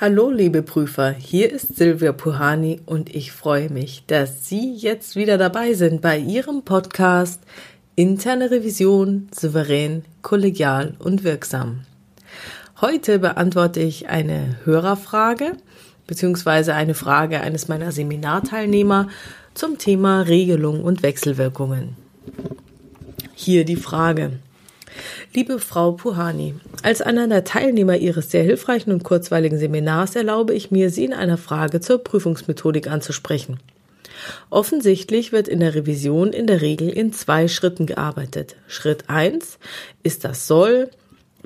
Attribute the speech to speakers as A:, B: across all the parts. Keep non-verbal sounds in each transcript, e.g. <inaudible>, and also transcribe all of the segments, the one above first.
A: Hallo, liebe Prüfer, hier ist Silvia Puhani und ich freue mich, dass Sie jetzt wieder dabei sind bei Ihrem Podcast Interne Revision souverän, kollegial und wirksam. Heute beantworte ich eine Hörerfrage beziehungsweise eine Frage eines meiner Seminarteilnehmer zum Thema Regelung und Wechselwirkungen. Hier die Frage. Liebe Frau Puhani, als einer der Teilnehmer Ihres sehr hilfreichen und kurzweiligen Seminars erlaube ich mir, Sie in einer Frage zur Prüfungsmethodik anzusprechen. Offensichtlich wird in der Revision in der Regel in zwei Schritten gearbeitet. Schritt eins ist das Soll,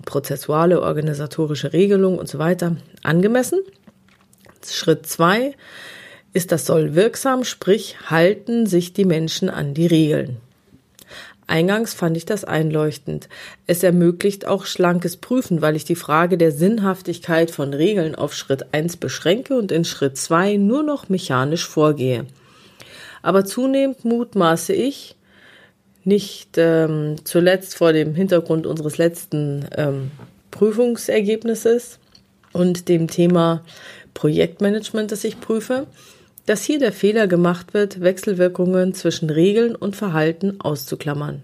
A: prozessuale, organisatorische Regelung und so weiter angemessen. Schritt zwei ist das Soll wirksam, sprich halten sich die Menschen an die Regeln. Eingangs fand ich das einleuchtend. Es ermöglicht auch schlankes Prüfen, weil ich die Frage der Sinnhaftigkeit von Regeln auf Schritt 1 beschränke und in Schritt 2 nur noch mechanisch vorgehe. Aber zunehmend mutmaße ich, nicht ähm, zuletzt vor dem Hintergrund unseres letzten ähm, Prüfungsergebnisses und dem Thema Projektmanagement, das ich prüfe, dass hier der Fehler gemacht wird, Wechselwirkungen zwischen Regeln und Verhalten auszuklammern.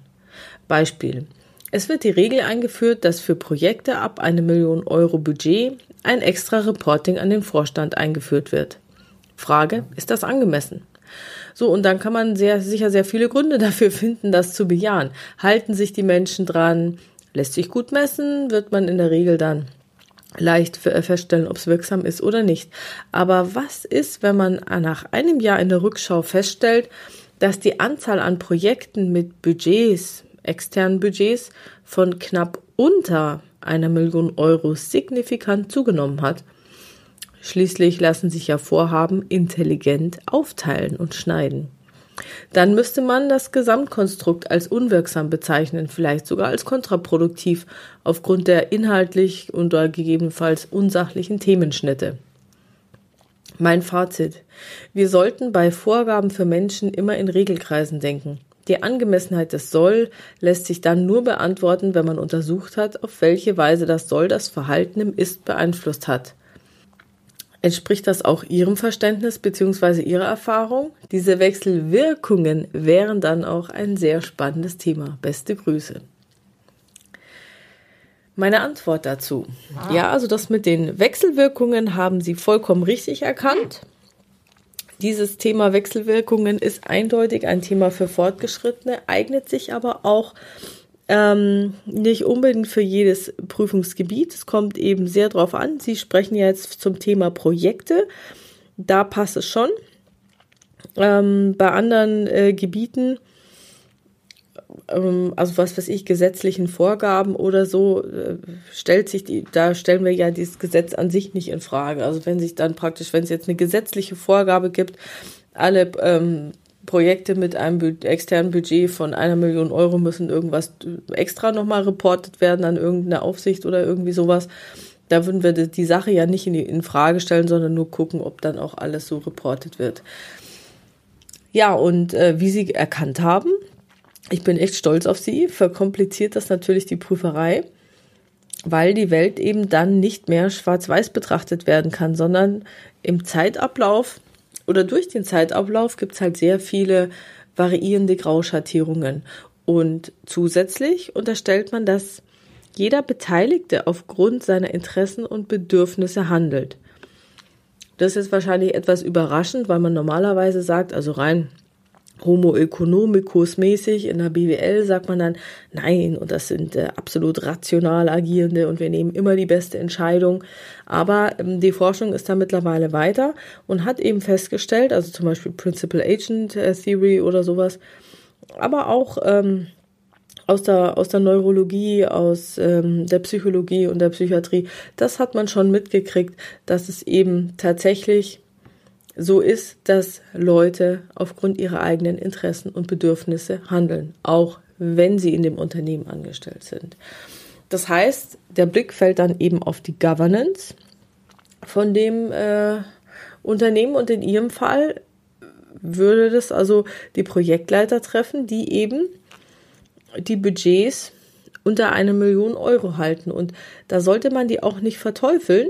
A: Beispiel. Es wird die Regel eingeführt, dass für Projekte ab eine Million Euro Budget ein extra Reporting an den Vorstand eingeführt wird. Frage, ist das angemessen? So, und dann kann man sehr, sicher sehr viele Gründe <laughs> dafür finden, das zu bejahen. Halten sich die Menschen dran? Lässt sich gut messen? Wird man in der Regel dann leicht äh, feststellen, ob es wirksam ist oder nicht. Aber was ist, wenn man nach einem Jahr in der Rückschau feststellt, dass die Anzahl an Projekten mit Budgets, externen Budgets von knapp unter einer Million Euro signifikant zugenommen hat? Schließlich lassen sich ja Vorhaben intelligent aufteilen und schneiden. Dann müsste man das Gesamtkonstrukt als unwirksam bezeichnen, vielleicht sogar als kontraproduktiv aufgrund der inhaltlich oder gegebenenfalls unsachlichen Themenschnitte. Mein Fazit. Wir sollten bei Vorgaben für Menschen immer in Regelkreisen denken. Die Angemessenheit des Soll lässt sich dann nur beantworten, wenn man untersucht hat, auf welche Weise das Soll das Verhalten im Ist beeinflusst hat. Entspricht das auch Ihrem Verständnis bzw. Ihrer Erfahrung? Diese Wechselwirkungen wären dann auch ein sehr spannendes Thema. Beste Grüße. Meine Antwort dazu. Ja, also das mit den Wechselwirkungen haben Sie vollkommen richtig erkannt. Dieses Thema Wechselwirkungen ist eindeutig ein Thema für Fortgeschrittene, eignet sich aber auch ähm, nicht unbedingt für jedes Prüfungsgebiet. Es kommt eben sehr drauf an. Sie sprechen jetzt zum Thema Projekte. Da passt es schon. Ähm, bei anderen äh, Gebieten, ähm, also was weiß ich, gesetzlichen Vorgaben oder so, äh, stellt sich die, da stellen wir ja dieses Gesetz an sich nicht in Frage. Also wenn sich dann praktisch, wenn es jetzt eine gesetzliche Vorgabe gibt, alle ähm, Projekte mit einem externen Budget von einer Million Euro müssen irgendwas extra nochmal reportet werden an irgendeine Aufsicht oder irgendwie sowas. Da würden wir die Sache ja nicht in, die, in Frage stellen, sondern nur gucken, ob dann auch alles so reportet wird. Ja, und äh, wie Sie erkannt haben, ich bin echt stolz auf Sie, verkompliziert das natürlich die Prüferei, weil die Welt eben dann nicht mehr schwarz-weiß betrachtet werden kann, sondern im Zeitablauf oder durch den Zeitablauf gibt es halt sehr viele variierende Grauschattierungen. Und zusätzlich unterstellt man, dass jeder Beteiligte aufgrund seiner Interessen und Bedürfnisse handelt. Das ist wahrscheinlich etwas überraschend, weil man normalerweise sagt, also rein Homo economicus mäßig in der BWL sagt man dann, nein, und das sind äh, absolut rational agierende und wir nehmen immer die beste Entscheidung. Aber ähm, die Forschung ist da mittlerweile weiter und hat eben festgestellt, also zum Beispiel Principal Agent äh, Theory oder sowas, aber auch ähm, aus der, aus der Neurologie, aus ähm, der Psychologie und der Psychiatrie, das hat man schon mitgekriegt, dass es eben tatsächlich so ist, dass Leute aufgrund ihrer eigenen Interessen und Bedürfnisse handeln, auch wenn sie in dem Unternehmen angestellt sind. Das heißt, der Blick fällt dann eben auf die Governance von dem äh, Unternehmen und in ihrem Fall würde das also die Projektleiter treffen, die eben die Budgets unter eine Million Euro halten. Und da sollte man die auch nicht verteufeln,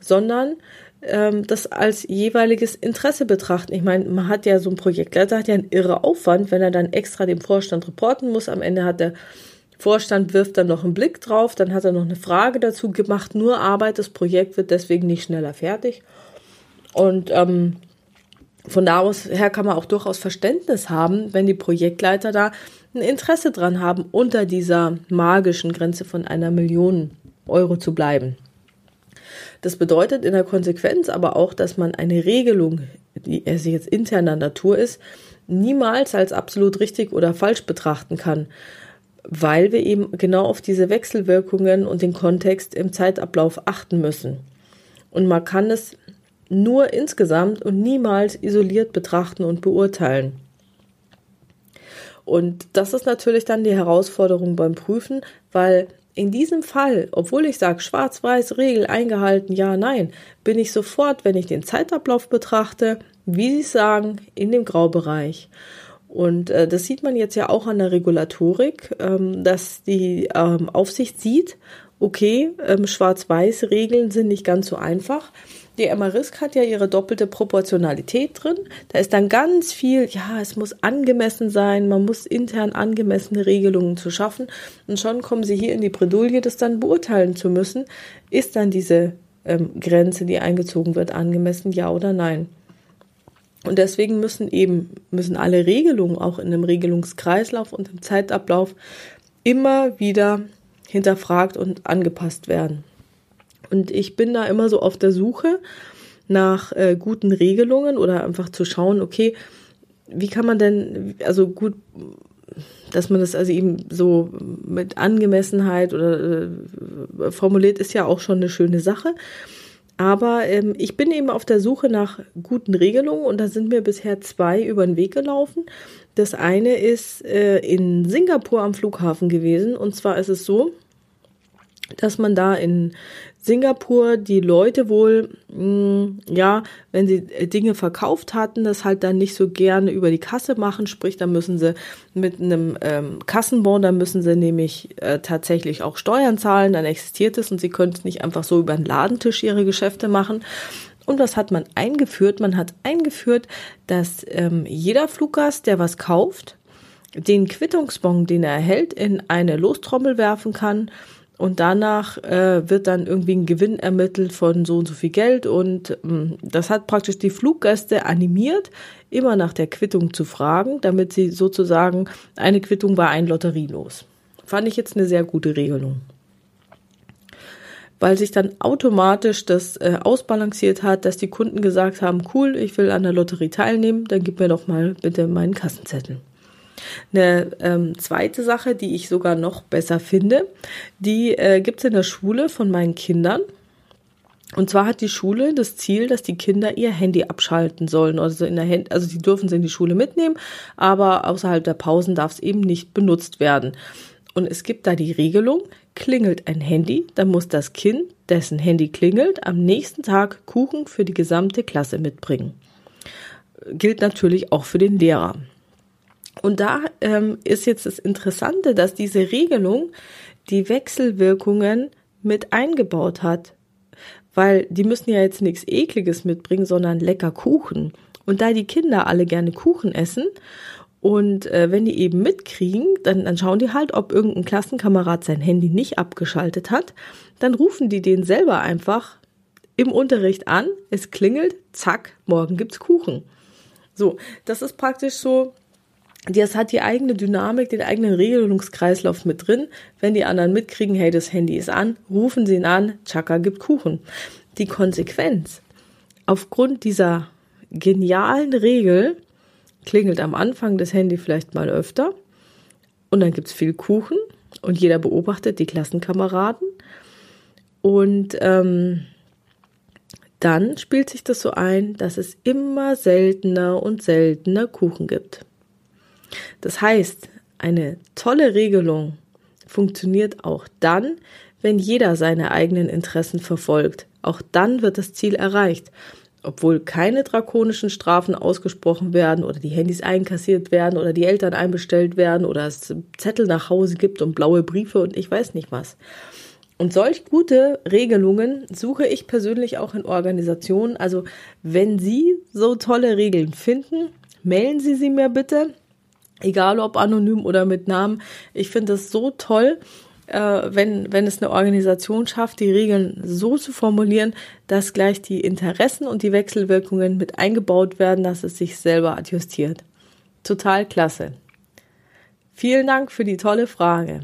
A: sondern ähm, das als jeweiliges Interesse betrachten. Ich meine, man hat ja so ein Projektleiter, hat ja einen irre Aufwand, wenn er dann extra dem Vorstand reporten muss. Am Ende hat der Vorstand wirft dann noch einen Blick drauf, dann hat er noch eine Frage dazu gemacht, nur Arbeit, das Projekt wird deswegen nicht schneller fertig. Und ähm, von da aus her kann man auch durchaus Verständnis haben, wenn die Projektleiter da ein Interesse dran haben, unter dieser magischen Grenze von einer Million Euro zu bleiben. Das bedeutet in der Konsequenz aber auch, dass man eine Regelung, die sie jetzt interner Natur ist, niemals als absolut richtig oder falsch betrachten kann, weil wir eben genau auf diese Wechselwirkungen und den Kontext im Zeitablauf achten müssen. Und man kann es nur insgesamt und niemals isoliert betrachten und beurteilen. Und das ist natürlich dann die Herausforderung beim Prüfen, weil in diesem Fall, obwohl ich sage, schwarz-weiß, Regel eingehalten, ja, nein, bin ich sofort, wenn ich den Zeitablauf betrachte, wie Sie sagen, in dem Graubereich. Und äh, das sieht man jetzt ja auch an der Regulatorik, ähm, dass die ähm, Aufsicht sieht, okay, ähm, Schwarz-Weiß-Regeln sind nicht ganz so einfach. Die MRISC hat ja ihre doppelte Proportionalität drin. Da ist dann ganz viel, ja, es muss angemessen sein, man muss intern angemessene Regelungen zu schaffen. Und schon kommen sie hier in die Bredouille, das dann beurteilen zu müssen. Ist dann diese ähm, Grenze, die eingezogen wird, angemessen, ja oder nein? Und deswegen müssen eben, müssen alle Regelungen auch in einem Regelungskreislauf und im Zeitablauf immer wieder hinterfragt und angepasst werden. Und ich bin da immer so auf der Suche nach äh, guten Regelungen oder einfach zu schauen, okay, wie kann man denn, also gut, dass man das also eben so mit Angemessenheit oder äh, formuliert, ist ja auch schon eine schöne Sache. Aber ähm, ich bin eben auf der Suche nach guten Regelungen und da sind mir bisher zwei über den Weg gelaufen. Das eine ist äh, in Singapur am Flughafen gewesen und zwar ist es so, dass man da in Singapur die Leute wohl, mh, mm, ja, wenn sie äh, Dinge verkauft hatten, das halt dann nicht so gerne über die Kasse machen, sprich, da müssen sie mit einem ähm, Kassenbon, da müssen sie nämlich äh, tatsächlich auch Steuern zahlen, dann existiert es und sie können es nicht einfach so über den Ladentisch ihre Geschäfte machen. Und was hat man eingeführt? Man hat eingeführt, dass ähm, jeder Fluggast, der was kauft, den Quittungsbon, den er erhält, in eine Lostrommel werfen kann und danach äh, wird dann irgendwie ein Gewinn ermittelt von so und so viel Geld. Und ähm, das hat praktisch die Fluggäste animiert, immer nach der Quittung zu fragen, damit sie sozusagen eine Quittung war ein Lotterielos. Fand ich jetzt eine sehr gute Regelung. Weil sich dann automatisch das äh, ausbalanciert hat, dass die Kunden gesagt haben, cool, ich will an der Lotterie teilnehmen, dann gib mir doch mal bitte meinen Kassenzettel. Eine ähm, zweite Sache, die ich sogar noch besser finde, die äh, gibt es in der Schule von meinen Kindern. Und zwar hat die Schule das Ziel, dass die Kinder ihr Handy abschalten sollen. Also in der Hand, also sie dürfen es in die Schule mitnehmen, aber außerhalb der Pausen darf es eben nicht benutzt werden. Und es gibt da die Regelung, klingelt ein Handy, dann muss das Kind, dessen Handy klingelt, am nächsten Tag Kuchen für die gesamte Klasse mitbringen. Gilt natürlich auch für den Lehrer. Und da ähm, ist jetzt das Interessante, dass diese Regelung die Wechselwirkungen mit eingebaut hat. Weil die müssen ja jetzt nichts Ekliges mitbringen, sondern lecker Kuchen. Und da die Kinder alle gerne Kuchen essen und äh, wenn die eben mitkriegen, dann, dann schauen die halt, ob irgendein Klassenkamerad sein Handy nicht abgeschaltet hat. Dann rufen die den selber einfach im Unterricht an. Es klingelt, zack, morgen gibt's Kuchen. So, das ist praktisch so das hat die eigene Dynamik, den eigenen Regelungskreislauf mit drin. Wenn die anderen mitkriegen, hey, das Handy ist an, rufen sie ihn an, Chaka gibt Kuchen. Die Konsequenz, aufgrund dieser genialen Regel, klingelt am Anfang das Handy vielleicht mal öfter und dann gibt's viel Kuchen und jeder beobachtet die Klassenkameraden und ähm, dann spielt sich das so ein, dass es immer seltener und seltener Kuchen gibt. Das heißt, eine tolle Regelung funktioniert auch dann, wenn jeder seine eigenen Interessen verfolgt. Auch dann wird das Ziel erreicht. Obwohl keine drakonischen Strafen ausgesprochen werden oder die Handys einkassiert werden oder die Eltern einbestellt werden oder es Zettel nach Hause gibt und blaue Briefe und ich weiß nicht was. Und solch gute Regelungen suche ich persönlich auch in Organisationen. Also wenn Sie so tolle Regeln finden, mailen Sie sie mir bitte, egal ob anonym oder mit Namen. Ich finde es so toll, äh, wenn, wenn es eine Organisation schafft, die Regeln so zu formulieren, dass gleich die Interessen und die Wechselwirkungen mit eingebaut werden, dass es sich selber adjustiert. Total klasse. Vielen Dank für die tolle Frage.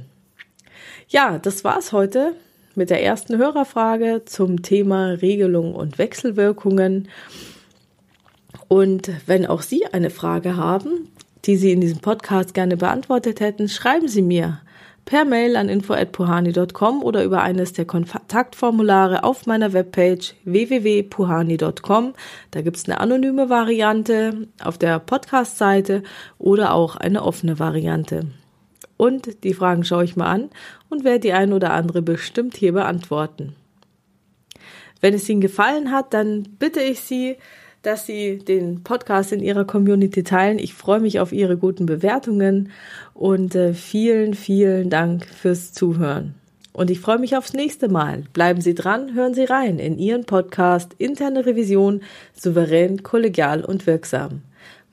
A: Ja, das war's heute mit der ersten Hörerfrage zum Thema Regelung und Wechselwirkungen. Und wenn auch Sie eine Frage haben, die Sie in diesem Podcast gerne beantwortet hätten, schreiben Sie mir per Mail an info@puhani.com oder über eines der Kontaktformulare auf meiner Webpage www.puhani.com. Da gibt's eine anonyme Variante auf der Podcast-Seite oder auch eine offene Variante. Und die Fragen schaue ich mal an und werde die ein oder andere bestimmt hier beantworten. Wenn es Ihnen gefallen hat, dann bitte ich Sie, dass Sie den Podcast in Ihrer Community teilen. Ich freue mich auf Ihre guten Bewertungen und äh, vielen, vielen Dank fürs Zuhören. Und ich freue mich aufs nächste Mal. Bleiben Sie dran, hören Sie rein in Ihren Podcast Interne Revision souverän, kollegial und wirksam.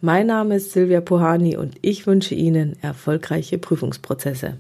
A: Mein Name ist Silvia Pohani und ich wünsche Ihnen erfolgreiche Prüfungsprozesse.